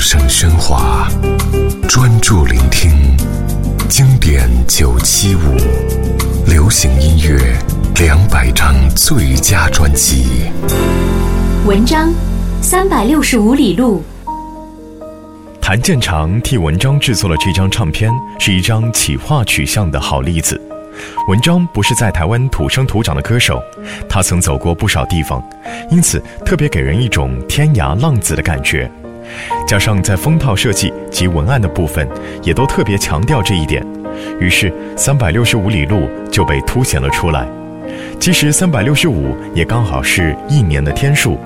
声喧哗，专注聆听经典九七五，流行音乐两百张最佳专辑。文章，三百六十五里路。谭健常替文章制作了这张唱片，是一张企划取向的好例子。文章不是在台湾土生土长的歌手，他曾走过不少地方，因此特别给人一种天涯浪子的感觉。加上在封套设计及文案的部分，也都特别强调这一点，于是三百六十五里路就被凸显了出来。其实三百六十五也刚好是一年的天数，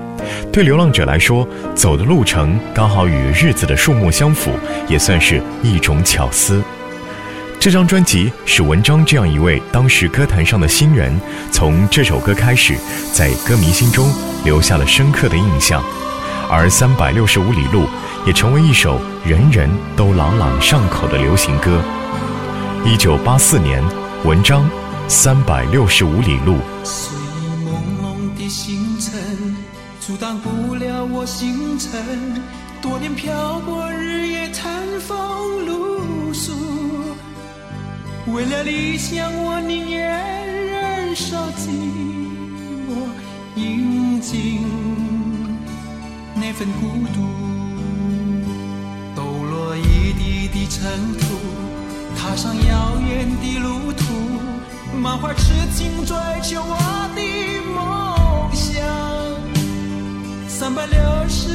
对流浪者来说，走的路程刚好与日子的数目相符，也算是一种巧思。这张专辑使文章这样一位当时歌坛上的新人，从这首歌开始，在歌迷心中留下了深刻的印象，而三百六十五里路也成为一首人人都朗朗上口的流行歌。一九八四年，文章三百六十五里路。睡意朦胧的星辰，阻挡不了我星辰。多年漂泊，日夜餐风露宿。为了理想，我宁愿忍受寂寞，饮尽那份孤独。抖落一地的尘土，踏上遥远的路途，满怀痴情追求我的梦想。三百六十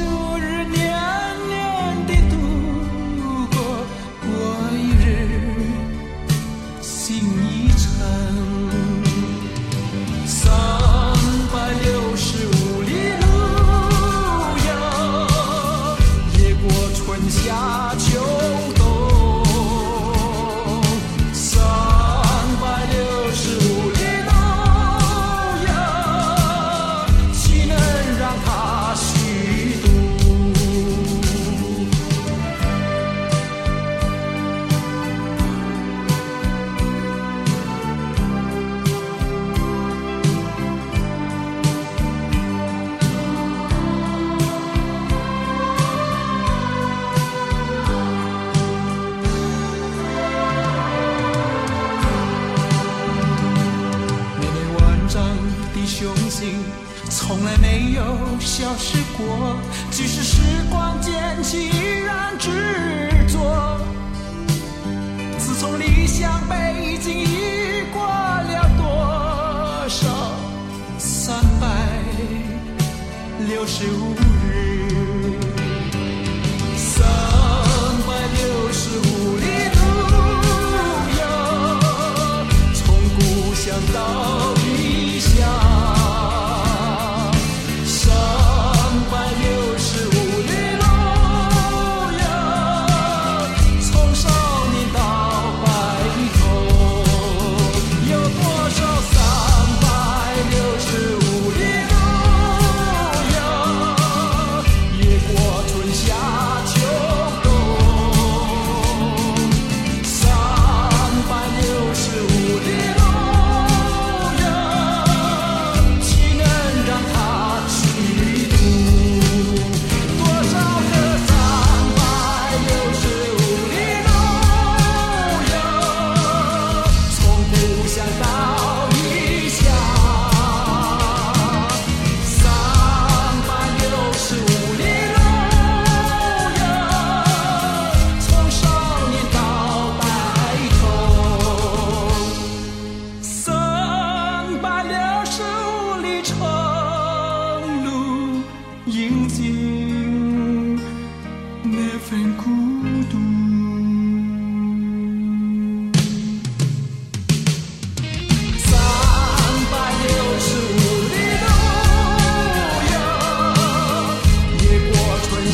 消失过。即使时光渐去，依然执着。自从理想北京，已过了多少三百六十五日？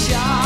shot.